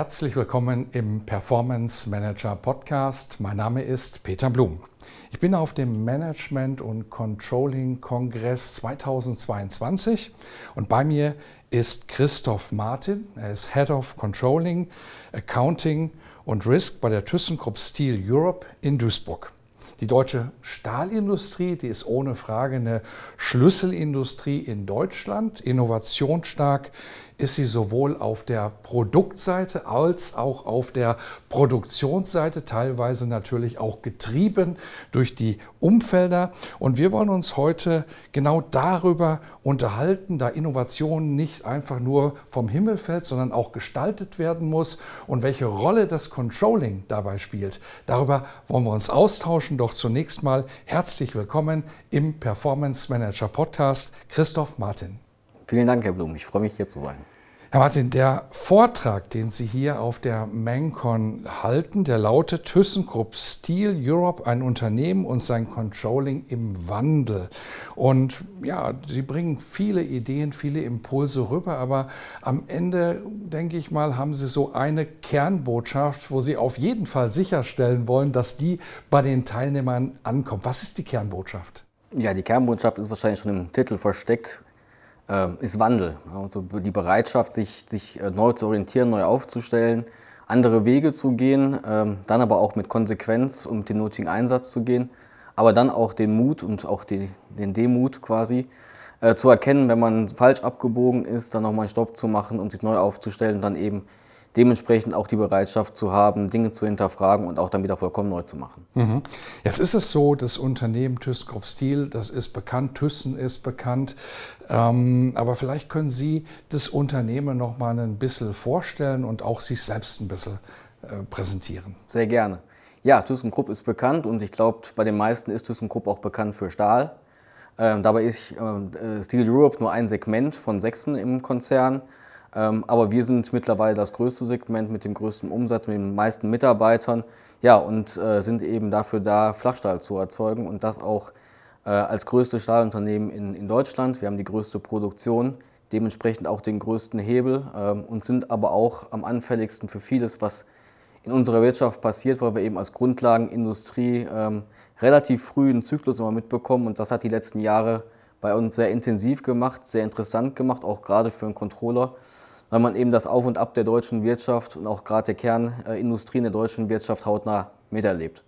Herzlich willkommen im Performance Manager Podcast. Mein Name ist Peter Blum. Ich bin auf dem Management und Controlling Kongress 2022 und bei mir ist Christoph Martin. Er ist Head of Controlling, Accounting und Risk bei der ThyssenKrupp Steel Europe in Duisburg. Die deutsche Stahlindustrie, die ist ohne Frage eine Schlüsselindustrie in Deutschland, innovationsstark, ist sie sowohl auf der Produktseite als auch auf der Produktionsseite, teilweise natürlich auch getrieben durch die Umfelder. Und wir wollen uns heute genau darüber unterhalten, da Innovation nicht einfach nur vom Himmel fällt, sondern auch gestaltet werden muss und welche Rolle das Controlling dabei spielt. Darüber wollen wir uns austauschen. Doch zunächst mal herzlich willkommen im Performance Manager Podcast, Christoph Martin. Vielen Dank, Herr Blum. Ich freue mich, hier zu sein. Herr Martin, der Vortrag, den Sie hier auf der Mancon halten, der lautet ThyssenKrupp Steel Europe, ein Unternehmen und sein Controlling im Wandel. Und ja, Sie bringen viele Ideen, viele Impulse rüber, aber am Ende, denke ich mal, haben Sie so eine Kernbotschaft, wo Sie auf jeden Fall sicherstellen wollen, dass die bei den Teilnehmern ankommt. Was ist die Kernbotschaft? Ja, die Kernbotschaft ist wahrscheinlich schon im Titel versteckt ist Wandel. Also die Bereitschaft, sich, sich äh, neu zu orientieren, neu aufzustellen, andere Wege zu gehen, ähm, dann aber auch mit Konsequenz und den nötigen Einsatz zu gehen, aber dann auch den Mut und auch die, den Demut quasi äh, zu erkennen, wenn man falsch abgebogen ist, dann nochmal einen Stopp zu machen und sich neu aufzustellen, dann eben dementsprechend auch die Bereitschaft zu haben, Dinge zu hinterfragen und auch dann wieder vollkommen neu zu machen. Mhm. Jetzt ist es so, das Unternehmen ThyssenKrupp Steel, das ist bekannt, Thyssen ist bekannt, ähm, aber vielleicht können Sie das Unternehmen noch mal ein bisschen vorstellen und auch sich selbst ein bisschen äh, präsentieren. Sehr gerne. Ja, ThyssenKrupp ist bekannt und ich glaube, bei den meisten ist ThyssenKrupp auch bekannt für Stahl. Ähm, dabei ist äh, Steel Europe nur ein Segment von sechsen im Konzern aber wir sind mittlerweile das größte Segment mit dem größten Umsatz, mit den meisten Mitarbeitern. Ja, und äh, sind eben dafür da, Flachstahl zu erzeugen und das auch äh, als größtes Stahlunternehmen in, in Deutschland. Wir haben die größte Produktion, dementsprechend auch den größten Hebel ähm, und sind aber auch am anfälligsten für vieles, was in unserer Wirtschaft passiert, weil wir eben als Grundlagenindustrie ähm, relativ früh einen Zyklus immer mitbekommen und das hat die letzten Jahre bei uns sehr intensiv gemacht, sehr interessant gemacht, auch gerade für einen Controller weil man eben das Auf und Ab der deutschen Wirtschaft und auch gerade der Kernindustrien der deutschen Wirtschaft hautnah miterlebt.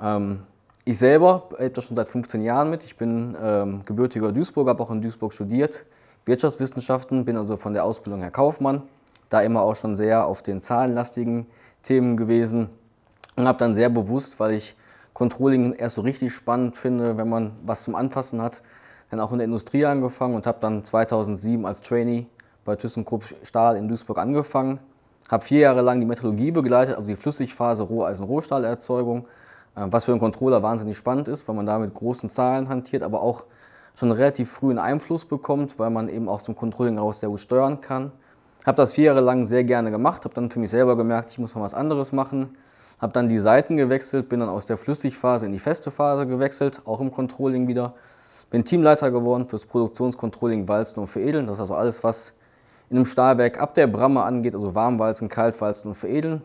Ähm, ich selber erlebe das schon seit 15 Jahren mit. Ich bin ähm, gebürtiger Duisburger, habe auch in Duisburg studiert, Wirtschaftswissenschaften, bin also von der Ausbildung her Kaufmann, da immer auch schon sehr auf den zahlenlastigen Themen gewesen und habe dann sehr bewusst, weil ich Controlling erst so richtig spannend finde, wenn man was zum Anfassen hat, dann auch in der Industrie angefangen und habe dann 2007 als Trainee bei ThyssenKrupp Stahl in Duisburg angefangen, habe vier Jahre lang die Metallurgie begleitet, also die Flüssigphase Roheisen-Rohstahlerzeugung, äh, was für einen Controller wahnsinnig spannend ist, weil man da mit großen Zahlen hantiert, aber auch schon relativ früh einen Einfluss bekommt, weil man eben aus dem Controlling heraus sehr gut steuern kann. Habe das vier Jahre lang sehr gerne gemacht, habe dann für mich selber gemerkt, ich muss mal was anderes machen. Habe dann die Seiten gewechselt, bin dann aus der Flüssigphase in die feste Phase gewechselt, auch im Controlling wieder. Bin Teamleiter geworden fürs Produktionscontrolling Walzen und Veredeln. Das ist also alles, was in einem Stahlwerk ab der Bramme angeht, also Warmwalzen, Kaltwalzen und Veredeln.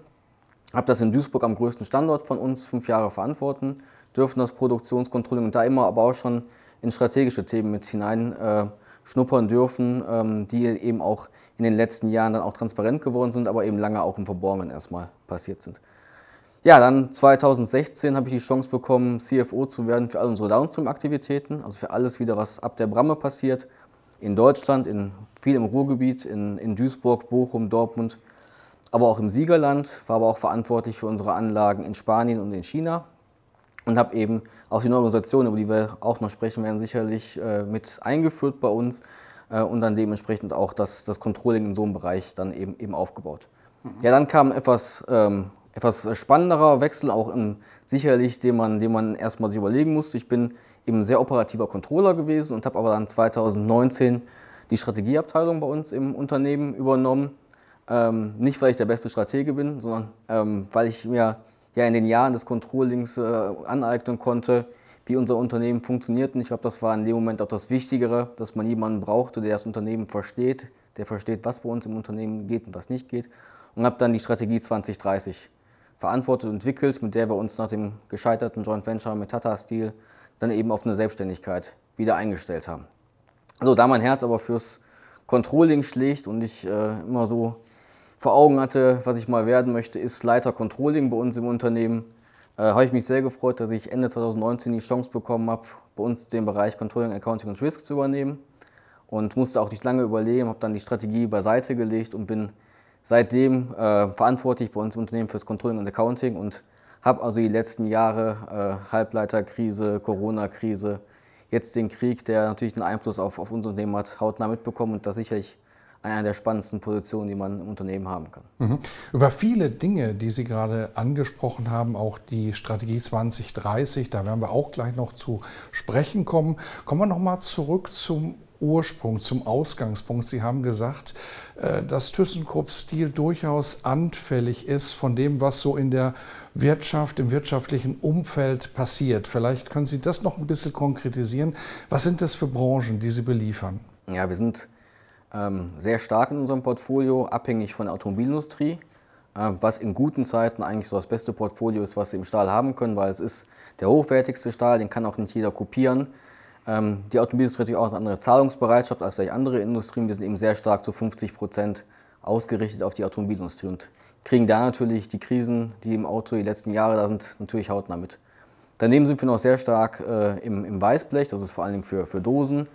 Habe das in Duisburg am größten Standort von uns fünf Jahre verantworten, dürfen das Produktionskontrolling und da immer aber auch schon in strategische Themen mit hinein äh, schnuppern dürfen, ähm, die eben auch in den letzten Jahren dann auch transparent geworden sind, aber eben lange auch im Verborgenen erstmal passiert sind. Ja, dann 2016 habe ich die Chance bekommen, CFO zu werden für all unsere Downstream-Aktivitäten, also für alles wieder, was ab der Bramme passiert, in Deutschland, in, viel im Ruhrgebiet, in, in Duisburg, Bochum, Dortmund. aber auch im Siegerland, war aber auch verantwortlich für unsere Anlagen in Spanien und in China und habe eben auch die neue Organisation, über die wir auch noch sprechen werden, sicherlich äh, mit eingeführt bei uns äh, und dann dementsprechend auch das, das Controlling in so einem Bereich dann eben, eben aufgebaut. Mhm. Ja, dann kam etwas, ähm, etwas spannenderer Wechsel, auch im, sicherlich, den man, den man erstmal sich überlegen musste. Ich bin eben sehr operativer Controller gewesen und habe aber dann 2019 die Strategieabteilung bei uns im Unternehmen übernommen. Ähm, nicht, weil ich der beste Stratege bin, sondern ähm, weil ich mir ja in den Jahren des Controllings äh, aneignen konnte, wie unser Unternehmen funktioniert. Und ich glaube, das war in dem Moment auch das Wichtigere, dass man jemanden brauchte, der das Unternehmen versteht, der versteht, was bei uns im Unternehmen geht und was nicht geht. Und habe dann die Strategie 2030 verantwortet und entwickelt, mit der wir uns nach dem gescheiterten Joint Venture mit Tata Steel dann eben auf eine Selbstständigkeit wieder eingestellt haben. Also da mein Herz aber fürs Controlling schlägt und ich äh, immer so vor Augen hatte, was ich mal werden möchte, ist Leiter Controlling bei uns im Unternehmen. Äh, habe ich mich sehr gefreut, dass ich Ende 2019 die Chance bekommen habe, bei uns den Bereich Controlling, Accounting und Risk zu übernehmen. Und musste auch nicht lange überlegen, habe dann die Strategie beiseite gelegt und bin seitdem äh, verantwortlich bei uns im Unternehmen fürs Controlling und Accounting und habe also die letzten Jahre äh, Halbleiterkrise, Corona-Krise, jetzt den Krieg, der natürlich einen Einfluss auf, auf unser Unternehmen hat, hautnah mitbekommen und das sicherlich eine der spannendsten Positionen, die man im Unternehmen haben kann. Mhm. Über viele Dinge, die Sie gerade angesprochen haben, auch die Strategie 2030, da werden wir auch gleich noch zu sprechen kommen. Kommen wir nochmal zurück zum Ursprung, zum Ausgangspunkt. Sie haben gesagt, äh, dass ThyssenKrupp-Stil durchaus anfällig ist von dem, was so in der Wirtschaft, im wirtschaftlichen Umfeld passiert. Vielleicht können Sie das noch ein bisschen konkretisieren. Was sind das für Branchen, die Sie beliefern? Ja, wir sind ähm, sehr stark in unserem Portfolio, abhängig von der Automobilindustrie, äh, was in guten Zeiten eigentlich so das beste Portfolio ist, was Sie im Stahl haben können, weil es ist der hochwertigste Stahl, den kann auch nicht jeder kopieren. Ähm, die Automobilindustrie hat natürlich auch eine andere Zahlungsbereitschaft als vielleicht andere Industrien. Wir sind eben sehr stark zu 50 Prozent ausgerichtet auf die Automobilindustrie und kriegen da natürlich die Krisen, die im Auto die letzten Jahre da sind, natürlich hautnah mit. Daneben sind wir noch sehr stark äh, im, im, Weißblech, das ist vor allen Dingen für, für Dosen.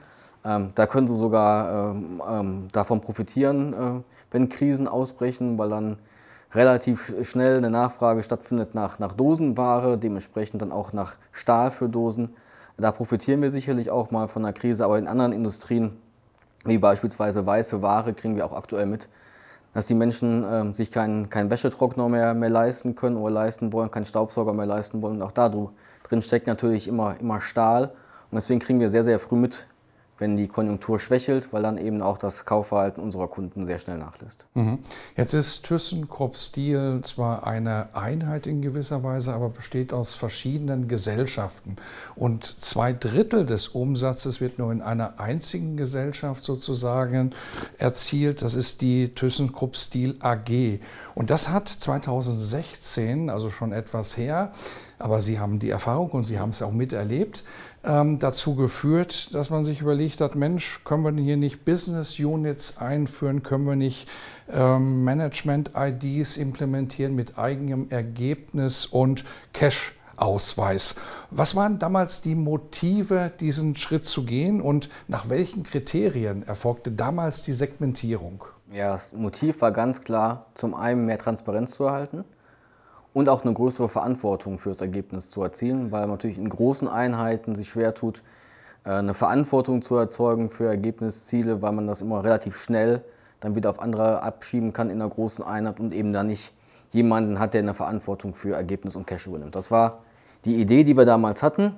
Ähm, da können sie sogar ähm, ähm, davon profitieren, äh, wenn Krisen ausbrechen, weil dann relativ schnell eine Nachfrage stattfindet nach, nach Dosenware, dementsprechend dann auch nach Stahl für Dosen. Da profitieren wir sicherlich auch mal von der Krise, aber in anderen Industrien, wie beispielsweise weiße Ware, kriegen wir auch aktuell mit, dass die Menschen äh, sich keinen kein Wäschetrockner mehr, mehr leisten können oder leisten wollen, keinen Staubsauger mehr leisten wollen. Und auch da drin steckt natürlich immer, immer Stahl. Und deswegen kriegen wir sehr, sehr früh mit, wenn die Konjunktur schwächelt, weil dann eben auch das Kaufverhalten unserer Kunden sehr schnell nachlässt. Mhm. Jetzt ist ThyssenKrupp Steel zwar eine Einheit in gewisser Weise, aber besteht aus verschiedenen Gesellschaften. Und zwei Drittel des Umsatzes wird nur in einer einzigen Gesellschaft sozusagen erzielt. Das ist die ThyssenKrupp Steel AG. Und das hat 2016, also schon etwas her, aber Sie haben die Erfahrung und Sie haben es auch miterlebt, ähm, dazu geführt, dass man sich überlegt hat, Mensch, können wir hier nicht Business Units einführen, können wir nicht ähm, Management-IDs implementieren mit eigenem Ergebnis und Cash. Ausweis. Was waren damals die Motive, diesen Schritt zu gehen und nach welchen Kriterien erfolgte damals die Segmentierung? Ja, das Motiv war ganz klar, zum einen mehr Transparenz zu erhalten und auch eine größere Verantwortung für das Ergebnis zu erzielen, weil man natürlich in großen Einheiten sich schwer tut, äh, eine Verantwortung zu erzeugen für Ergebnisziele, weil man das immer relativ schnell dann wieder auf andere abschieben kann in einer großen Einheit und eben da nicht jemanden hat, der eine Verantwortung für Ergebnis und Cash übernimmt. Das war die Idee, die wir damals hatten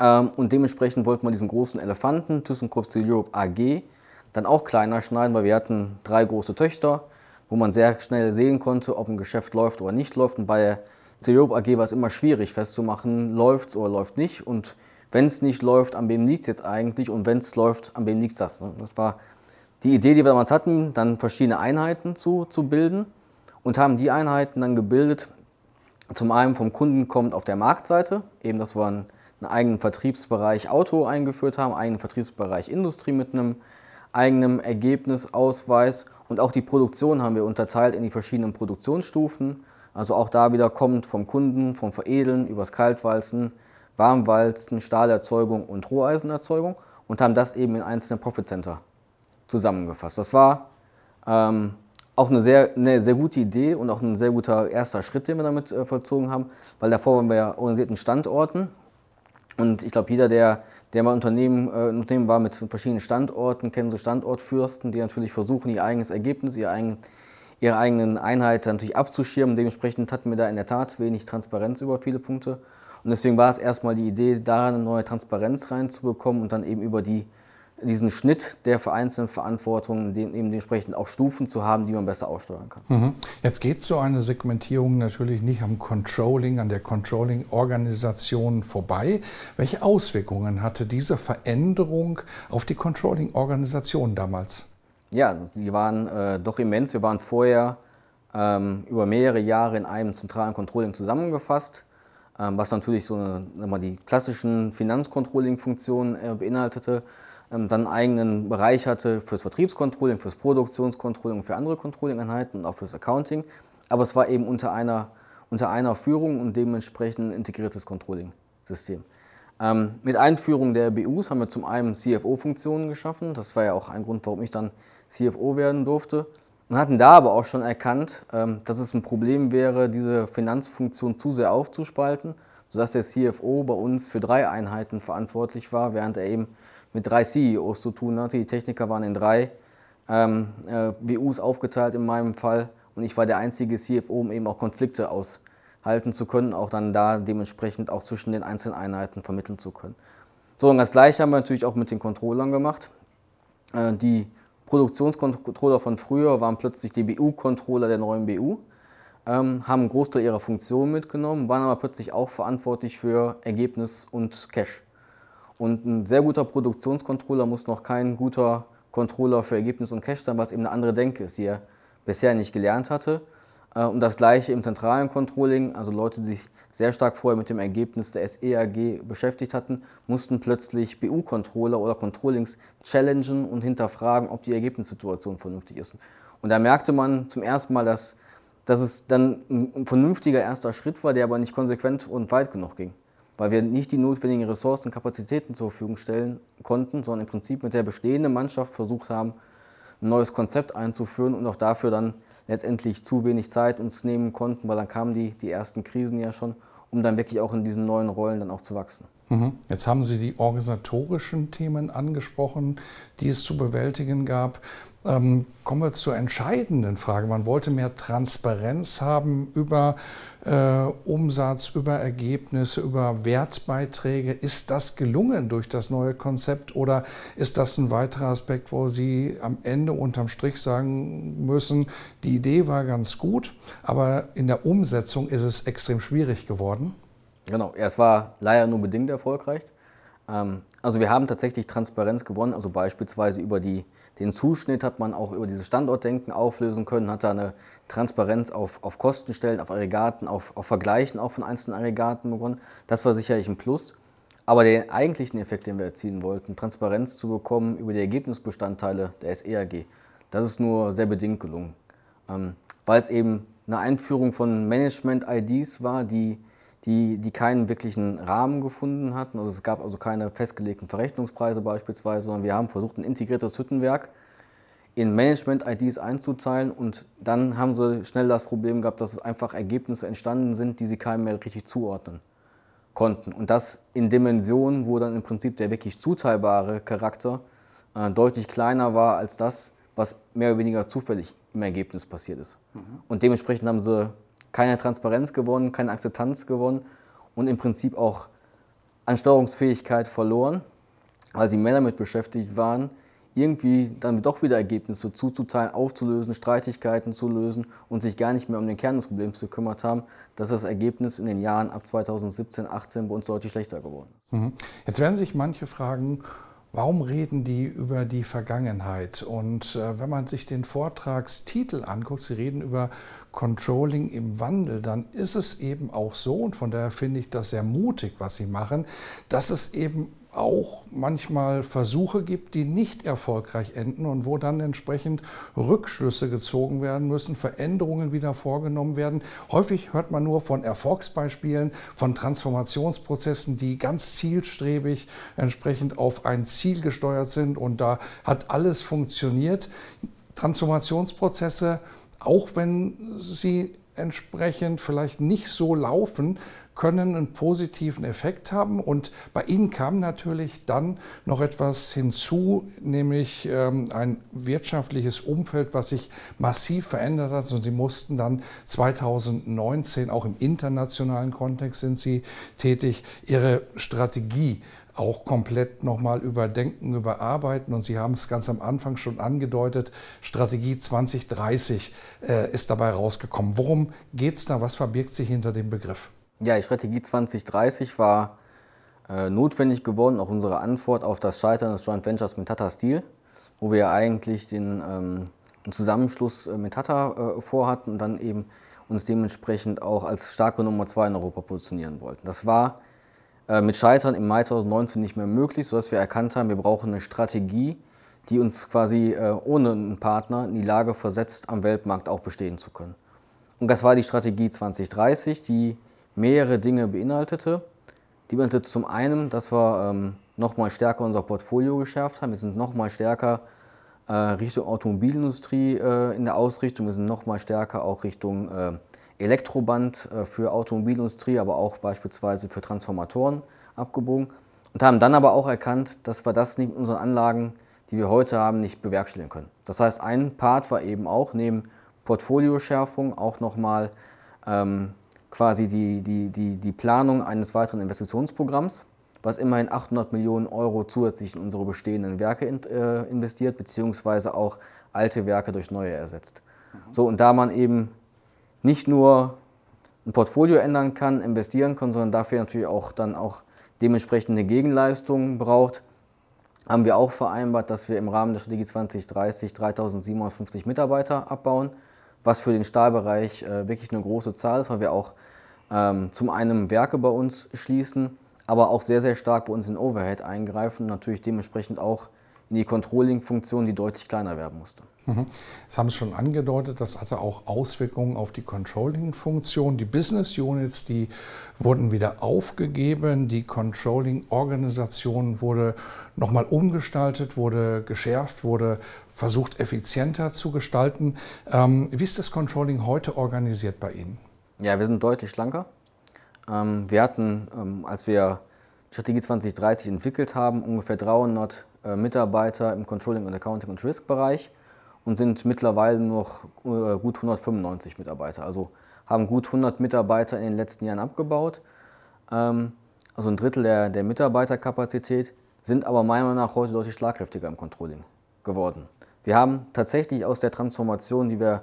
ähm, und dementsprechend wollten wir diesen großen Elefanten, ThyssenKrupp Steel Europe AG, dann auch kleiner schneiden, weil wir hatten drei große Töchter, wo man sehr schnell sehen konnte, ob ein Geschäft läuft oder nicht läuft. Und bei Cereop AG war es immer schwierig festzumachen, läuft es oder läuft nicht. Und wenn es nicht läuft, an wem liegt es jetzt eigentlich? Und wenn es läuft, an wem liegt es das? Ne? Das war die Idee, die wir damals hatten, dann verschiedene Einheiten zu, zu bilden und haben die Einheiten dann gebildet. Zum einen vom Kunden kommt auf der Marktseite, eben dass wir einen, einen eigenen Vertriebsbereich Auto eingeführt haben, einen eigenen Vertriebsbereich Industrie mit einem eigenen Ergebnisausweis und auch die Produktion haben wir unterteilt in die verschiedenen Produktionsstufen. Also auch da wieder kommt vom Kunden, vom Veredeln übers Kaltwalzen, Warmwalzen, Stahlerzeugung und Roheisenerzeugung und haben das eben in einzelne Profit Center zusammengefasst. Das war ähm, auch eine sehr, eine sehr gute Idee und auch ein sehr guter erster Schritt, den wir damit äh, vollzogen haben, weil davor waren wir ja organisierten Standorten. Und ich glaube, jeder, der, der mal Unternehmen, äh, Unternehmen war mit verschiedenen Standorten, kennen so Standortfürsten, die natürlich versuchen, ihr eigenes Ergebnis, ihr eigen, ihre eigenen Einheiten natürlich abzuschirmen. Dementsprechend hatten wir da in der Tat wenig Transparenz über viele Punkte. Und deswegen war es erstmal die Idee, da eine neue Transparenz reinzubekommen und dann eben über die diesen Schnitt der vereinzelten Verantwortungen, eben dementsprechend auch Stufen zu haben, die man besser aussteuern kann. Mhm. Jetzt geht so eine Segmentierung natürlich nicht am Controlling, an der Controlling-Organisation vorbei. Welche Auswirkungen hatte diese Veränderung auf die Controlling-Organisation damals? Ja, die waren äh, doch immens. Wir waren vorher ähm, über mehrere Jahre in einem zentralen Controlling zusammengefasst, ähm, was natürlich so eine, die klassischen Finanzcontrolling-Funktionen äh, beinhaltete dann einen eigenen Bereich hatte fürs Vertriebscontrolling, fürs Produktionscontrolling, für andere Controlling-Einheiten und auch fürs Accounting. Aber es war eben unter einer, unter einer Führung und dementsprechend ein integriertes Controlling-System. Ähm, mit Einführung der BUs haben wir zum einen CFO-Funktionen geschaffen. Das war ja auch ein Grund, warum ich dann CFO werden durfte. Und hatten da aber auch schon erkannt, ähm, dass es ein Problem wäre, diese Finanzfunktion zu sehr aufzuspalten, sodass der CFO bei uns für drei Einheiten verantwortlich war, während er eben mit drei CEOs zu tun hatte. Die Techniker waren in drei ähm, äh, WUs aufgeteilt in meinem Fall und ich war der einzige CFO, um eben auch Konflikte aushalten zu können, auch dann da dementsprechend auch zwischen den einzelnen Einheiten vermitteln zu können. So, und das Gleiche haben wir natürlich auch mit den Controllern gemacht. Äh, die Produktionscontroller von früher waren plötzlich die BU-Controller der neuen BU, haben einen Großteil ihrer Funktionen mitgenommen, waren aber plötzlich auch verantwortlich für Ergebnis und Cash. Und ein sehr guter Produktionscontroller muss noch kein guter Controller für Ergebnis und Cache sein, weil es eben eine andere Denke ist, die er bisher nicht gelernt hatte. Äh, und das gleiche im zentralen Controlling, also Leute, die sich sehr stark vorher mit dem Ergebnis der SEAG beschäftigt hatten, mussten plötzlich BU-Controller oder Controllings challengen und hinterfragen, ob die Ergebnissituation vernünftig ist. Und da merkte man zum ersten Mal, dass, dass es dann ein vernünftiger erster Schritt war, der aber nicht konsequent und weit genug ging weil wir nicht die notwendigen Ressourcen und Kapazitäten zur Verfügung stellen konnten, sondern im Prinzip mit der bestehenden Mannschaft versucht haben, ein neues Konzept einzuführen und auch dafür dann letztendlich zu wenig Zeit uns nehmen konnten, weil dann kamen die, die ersten Krisen ja schon, um dann wirklich auch in diesen neuen Rollen dann auch zu wachsen. Mhm. Jetzt haben Sie die organisatorischen Themen angesprochen, die es zu bewältigen gab. Ähm, kommen wir zur entscheidenden Frage. Man wollte mehr Transparenz haben über äh, Umsatz, über Ergebnisse, über Wertbeiträge. Ist das gelungen durch das neue Konzept oder ist das ein weiterer Aspekt, wo Sie am Ende unterm Strich sagen müssen, die Idee war ganz gut, aber in der Umsetzung ist es extrem schwierig geworden? Genau, es war leider nur bedingt erfolgreich. Ähm, also wir haben tatsächlich Transparenz gewonnen, also beispielsweise über die den Zuschnitt hat man auch über dieses Standortdenken auflösen können, hat da eine Transparenz auf, auf Kostenstellen, auf Aggregaten, auf, auf Vergleichen auch von einzelnen Aggregaten begonnen. Das war sicherlich ein Plus. Aber den eigentlichen Effekt, den wir erzielen wollten, Transparenz zu bekommen über die Ergebnisbestandteile der SEAG, das ist nur sehr bedingt gelungen. Ähm, weil es eben eine Einführung von Management-IDs war, die die, die keinen wirklichen Rahmen gefunden hatten. Also es gab also keine festgelegten Verrechnungspreise beispielsweise, sondern wir haben versucht, ein integriertes Hüttenwerk in Management-IDs einzuteilen und dann haben sie schnell das Problem gehabt, dass es einfach Ergebnisse entstanden sind, die sie keinem mehr richtig zuordnen konnten. Und das in Dimensionen, wo dann im Prinzip der wirklich zuteilbare Charakter äh, deutlich kleiner war als das, was mehr oder weniger zufällig im Ergebnis passiert ist. Mhm. Und dementsprechend haben sie keine Transparenz gewonnen, keine Akzeptanz gewonnen und im Prinzip auch an Steuerungsfähigkeit verloren, weil sie mehr damit beschäftigt waren, irgendwie dann doch wieder Ergebnisse zuzuteilen, aufzulösen, Streitigkeiten zu lösen und sich gar nicht mehr um den Kern des Problems gekümmert haben, dass das Ergebnis in den Jahren ab 2017, 2018 bei uns deutlich schlechter geworden ist. Mhm. Jetzt werden sich manche fragen, Warum reden die über die Vergangenheit? Und äh, wenn man sich den Vortragstitel anguckt, Sie reden über Controlling im Wandel, dann ist es eben auch so, und von daher finde ich das sehr mutig, was Sie machen, dass es eben auch manchmal Versuche gibt, die nicht erfolgreich enden und wo dann entsprechend Rückschlüsse gezogen werden müssen, Veränderungen wieder vorgenommen werden. Häufig hört man nur von Erfolgsbeispielen, von Transformationsprozessen, die ganz zielstrebig entsprechend auf ein Ziel gesteuert sind und da hat alles funktioniert. Transformationsprozesse auch wenn sie entsprechend vielleicht nicht so laufen, können einen positiven Effekt haben. Und bei Ihnen kam natürlich dann noch etwas hinzu, nämlich ähm, ein wirtschaftliches Umfeld, was sich massiv verändert hat. Und Sie mussten dann 2019, auch im internationalen Kontext sind Sie tätig, Ihre Strategie auch komplett nochmal überdenken, überarbeiten. Und Sie haben es ganz am Anfang schon angedeutet, Strategie 2030 äh, ist dabei rausgekommen. Worum geht es da? Was verbirgt sich hinter dem Begriff? Ja, die Strategie 2030 war äh, notwendig geworden, auch unsere Antwort auf das Scheitern des Joint Ventures mit Tata Steel, wo wir eigentlich den, ähm, Zusammenschluss äh, mit Tata äh, vorhatten und dann eben uns dementsprechend auch als starke Nummer 2 in Europa positionieren wollten. Das war mit Scheitern im Mai 2019 nicht mehr möglich, sodass wir erkannt haben, wir brauchen eine Strategie, die uns quasi äh, ohne einen Partner in die Lage versetzt, am Weltmarkt auch bestehen zu können. Und das war die Strategie 2030, die mehrere Dinge beinhaltete. Die beinhaltete zum einen, dass wir ähm, nochmal stärker unser Portfolio geschärft haben. Wir sind nochmal stärker äh, Richtung Automobilindustrie äh, in der Ausrichtung. Wir sind nochmal stärker auch Richtung äh, Elektroband äh, für Automobilindustrie, aber auch beispielsweise für Transformatoren abgebogen. Und haben dann aber auch erkannt, dass wir das mit unseren Anlagen, die wir heute haben, nicht bewerkstelligen können. Das heißt, ein Part war eben auch neben Portfolioschärfung auch nochmal ähm, quasi die, die, die, die Planung eines weiteren Investitionsprogramms, was immerhin 800 Millionen Euro zusätzlich in unsere bestehenden Werke in, äh, investiert, beziehungsweise auch alte Werke durch neue ersetzt. So, und da man eben nicht nur ein Portfolio ändern kann, investieren kann, sondern dafür natürlich auch dann auch dementsprechende Gegenleistungen braucht, haben wir auch vereinbart, dass wir im Rahmen der Strategie 2030 3750 Mitarbeiter abbauen was für den Stahlbereich äh, wirklich eine große Zahl ist, weil wir auch ähm, zum einen Werke bei uns schließen, aber auch sehr, sehr stark bei uns in Overhead eingreifen und natürlich dementsprechend auch in die Controlling-Funktion, die deutlich kleiner werden musste. Mhm. Das haben Sie schon angedeutet, das hatte auch Auswirkungen auf die Controlling-Funktion. Die Business Units, die wurden wieder aufgegeben, die Controlling-Organisation wurde nochmal umgestaltet, wurde geschärft, wurde versucht effizienter zu gestalten. Ähm, wie ist das Controlling heute organisiert bei Ihnen? Ja, wir sind deutlich schlanker. Ähm, wir hatten, ähm, als wir Strategie 2030 entwickelt haben, ungefähr 300 äh, Mitarbeiter im Controlling und Accounting und Risk Bereich und sind mittlerweile noch äh, gut 195 Mitarbeiter. Also haben gut 100 Mitarbeiter in den letzten Jahren abgebaut. also ein Drittel der, der Mitarbeiterkapazität, sind aber meiner Meinung nach heute deutlich schlagkräftiger im Controlling geworden. Wir haben tatsächlich aus der Transformation, die wir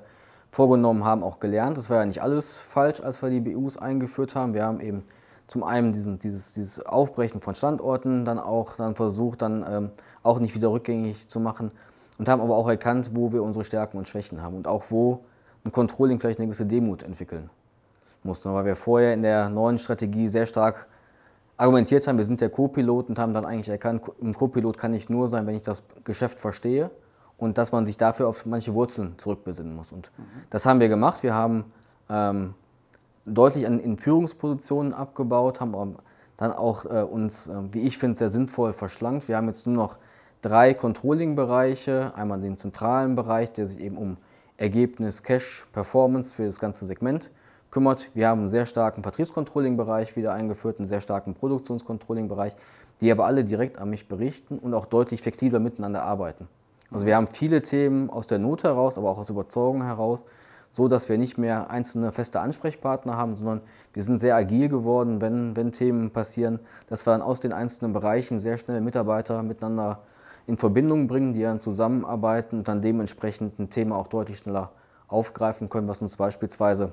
vorgenommen haben, auch gelernt. Es war ja nicht alles falsch, als wir die BUs eingeführt haben. Wir haben eben zum einen diesen, dieses, dieses Aufbrechen von Standorten dann auch dann versucht, dann ähm, auch nicht wieder rückgängig zu machen und haben aber auch erkannt, wo wir unsere Stärken und Schwächen haben und auch wo ein Controlling vielleicht eine gewisse Demut entwickeln mussten, weil wir vorher in der neuen Strategie sehr stark argumentiert haben, wir sind der Co-Pilot und haben dann eigentlich erkannt, ein Co-Pilot kann ich nur sein, wenn ich das Geschäft verstehe und dass man sich dafür auf manche Wurzeln zurückbesinnen muss. Und mhm. das haben wir gemacht. Wir haben ähm, deutlich an, in Führungspositionen abgebaut, haben dann auch äh, uns, äh, wie ich finde, sehr sinnvoll verschlankt. Wir haben jetzt nur noch drei Controlling-Bereiche. Einmal den zentralen Bereich, der sich eben um Ergebnis, Cash, Performance für das ganze Segment kümmert. Wir haben einen sehr starken Vertriebscontrolling-Bereich wieder eingeführt, einen sehr starken Produktionscontrolling-Bereich, die aber alle direkt an mich berichten und auch deutlich flexibler miteinander arbeiten. Also wir haben viele Themen aus der Not heraus, aber auch aus Überzeugung heraus, so dass wir nicht mehr einzelne feste Ansprechpartner haben, sondern wir sind sehr agil geworden, wenn, wenn Themen passieren, dass wir dann aus den einzelnen Bereichen sehr schnell Mitarbeiter miteinander in Verbindung bringen, die dann zusammenarbeiten und dann dementsprechend ein Thema auch deutlich schneller aufgreifen können, was uns beispielsweise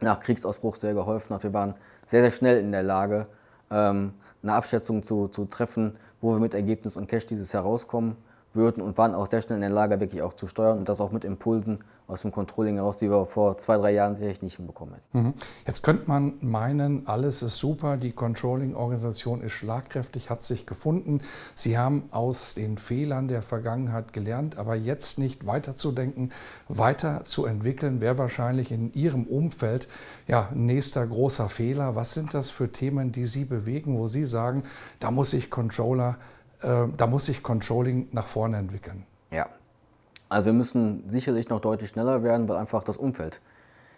nach Kriegsausbruch sehr geholfen hat. Wir waren sehr, sehr schnell in der Lage, ähm, eine Abschätzung zu, zu treffen, wo wir mit Ergebnis und Cash dieses Jahr rauskommen würden und waren auch sehr schnell in der Lage, wirklich auch zu steuern und das auch mit Impulsen aus dem Controlling heraus, die wir vor zwei, drei Jahren sicherlich nicht hinbekommen hätten. Mhm. Jetzt könnte man meinen, alles ist super, die Controlling-Organisation ist schlagkräftig, hat sich gefunden. Sie haben aus den Fehlern der Vergangenheit gelernt, aber jetzt nicht weiterzudenken, weiterzuentwickeln, wäre wahrscheinlich in Ihrem Umfeld ja nächster großer Fehler. Was sind das für Themen, die Sie bewegen, wo Sie sagen, da muss ich Controller äh, da muss sich Controlling nach vorne entwickeln. Ja, Also wir müssen sicherlich noch deutlich schneller werden, weil einfach das Umfeld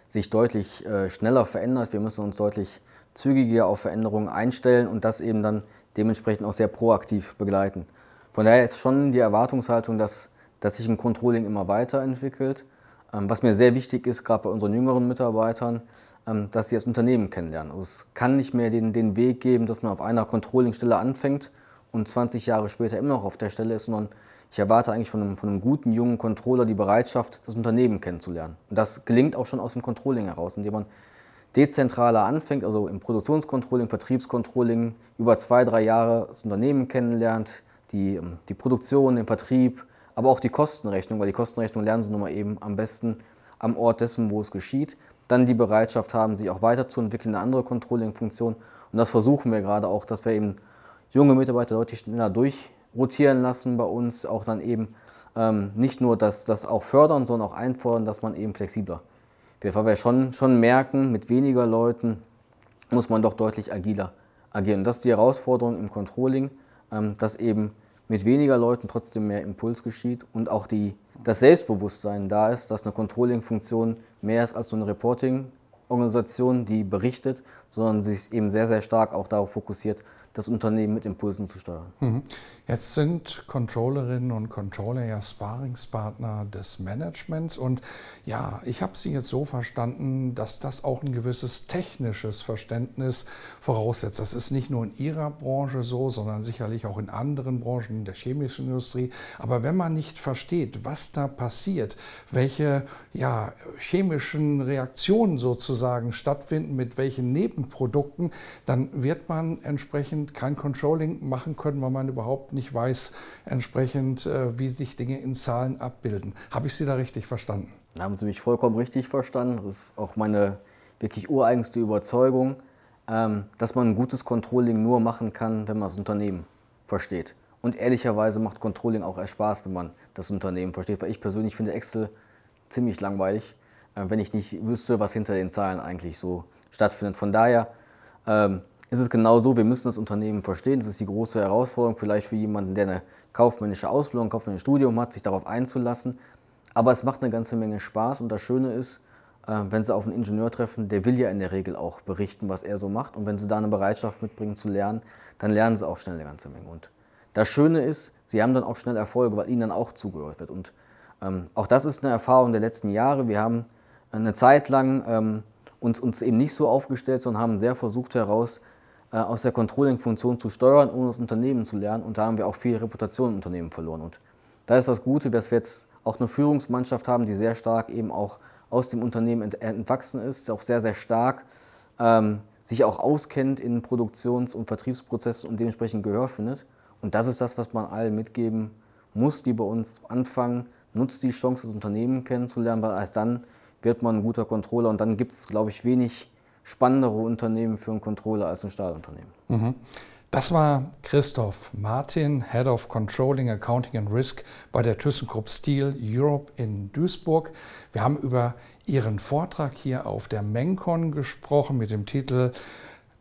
sich deutlich äh, schneller verändert. Wir müssen uns deutlich zügiger auf Veränderungen einstellen und das eben dann dementsprechend auch sehr proaktiv begleiten. Von daher ist schon die Erwartungshaltung, dass, dass sich ein Controlling immer weiterentwickelt. Ähm, was mir sehr wichtig ist, gerade bei unseren jüngeren Mitarbeitern, ähm, dass sie das Unternehmen kennenlernen. Also es kann nicht mehr den, den Weg geben, dass man auf einer Controllingstelle anfängt und 20 Jahre später immer noch auf der Stelle ist, sondern ich erwarte eigentlich von einem, von einem guten jungen Controller die Bereitschaft, das Unternehmen kennenzulernen. Und das gelingt auch schon aus dem Controlling heraus, indem man dezentraler anfängt, also im Produktionscontrolling, Vertriebscontrolling, über zwei, drei Jahre das Unternehmen kennenlernt, die, ähm, die Produktion, den Vertrieb, aber auch die Kostenrechnung, weil die Kostenrechnung lernen sie nun mal eben am besten am Ort dessen, wo es geschieht. Dann die Bereitschaft haben, sich auch weiterzuentwickeln, eine andere Controlling-Funktion. Und das versuchen wir gerade auch, dass wir eben junge Mitarbeiter deutlich schneller durchrotieren lassen bei uns, auch dann eben ähm, nicht nur das, das auch fördern, sondern auch einfordern, dass man eben flexibler wird. Weil wir schon, schon merken, mit weniger Leuten muss man doch deutlich agiler agieren. Und das ist die Herausforderung im Controlling, ähm, dass eben mit weniger Leuten trotzdem mehr Impuls geschieht und auch die, das Selbstbewusstsein da ist, dass eine Controlling-Funktion mehr ist als so eine Reporting-Organisation, die berichtet, sondern sich eben sehr, sehr stark auch darauf fokussiert, das Unternehmen mit Impulsen zu steuern. Mhm. Jetzt sind Controllerinnen und Controller ja Sparingspartner des Managements und ja, ich habe Sie jetzt so verstanden, dass das auch ein gewisses technisches Verständnis voraussetzt. Das ist nicht nur in Ihrer Branche so, sondern sicherlich auch in anderen Branchen, der chemischen Industrie. Aber wenn man nicht versteht, was da passiert, welche ja, chemischen Reaktionen sozusagen stattfinden, mit welchen Nebenprodukten, dann wird man entsprechend kein Controlling machen können, weil man überhaupt nicht weiß, entsprechend, äh, wie sich Dinge in Zahlen abbilden. Habe ich Sie da richtig verstanden? Da haben Sie mich vollkommen richtig verstanden. Das ist auch meine wirklich ureigenste Überzeugung, ähm, dass man ein gutes Controlling nur machen kann, wenn man das Unternehmen versteht. Und ehrlicherweise macht Controlling auch erst Spaß, wenn man das Unternehmen versteht. Weil ich persönlich finde Excel ziemlich langweilig, äh, wenn ich nicht wüsste, was hinter den Zahlen eigentlich so stattfindet. Von daher ähm, ist es genau so, wir müssen das Unternehmen verstehen. Das ist die große Herausforderung vielleicht für jemanden, der eine kaufmännische Ausbildung, ein kaufmännisches Studium hat, sich darauf einzulassen. Aber es macht eine ganze Menge Spaß und das Schöne ist, äh, wenn Sie auf einen Ingenieur treffen, der will ja in der Regel auch berichten, was er so macht. Und wenn Sie da eine Bereitschaft mitbringen zu lernen, dann lernen Sie auch schnell eine ganze Menge. Und das Schöne ist, Sie haben dann auch schnell Erfolge, weil Ihnen dann auch zugehört wird. Und ähm, auch das ist eine Erfahrung der letzten Jahre. Wir haben eine Zeit lang ähm, uns, uns eben nicht so aufgestellt, sondern haben sehr versucht heraus, äh, aus der Controlling-Funktion zu steuern, ohne das Unternehmen zu lernen. Und da haben wir auch viel Reputation im Unternehmen verloren. Und da ist das Gute, dass wir jetzt auch eine Führungsmannschaft haben, die sehr stark eben auch aus dem Unternehmen entwachsen ist, auch sehr, sehr stark ähm, sich auch auskennt in Produktions- und Vertriebsprozessen und dementsprechend Gehör findet. Und das ist das, was man allen mitgeben muss, die bei uns anfangen. Nutzt die Chance, das Unternehmen kennenzulernen, weil erst dann wird man ein guter Controller und dann gibt es, glaube ich, wenig spannendere Unternehmen für einen Controller als ein Stahlunternehmen. Mhm. Das war Christoph Martin, Head of Controlling, Accounting and Risk bei der ThyssenKrupp Steel Europe in Duisburg. Wir haben über Ihren Vortrag hier auf der Mencon gesprochen mit dem Titel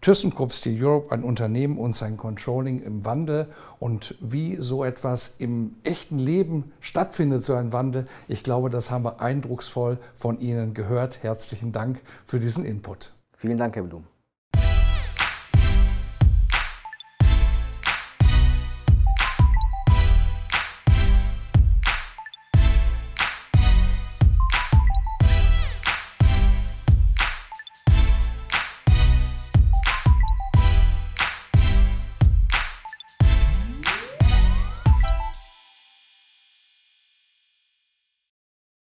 ThyssenKrupp Steel Europe, ein Unternehmen und sein Controlling im Wandel und wie so etwas im echten Leben stattfindet, so ein Wandel. Ich glaube, das haben wir eindrucksvoll von Ihnen gehört. Herzlichen Dank für diesen Input. Vielen Dank, Herr Blum.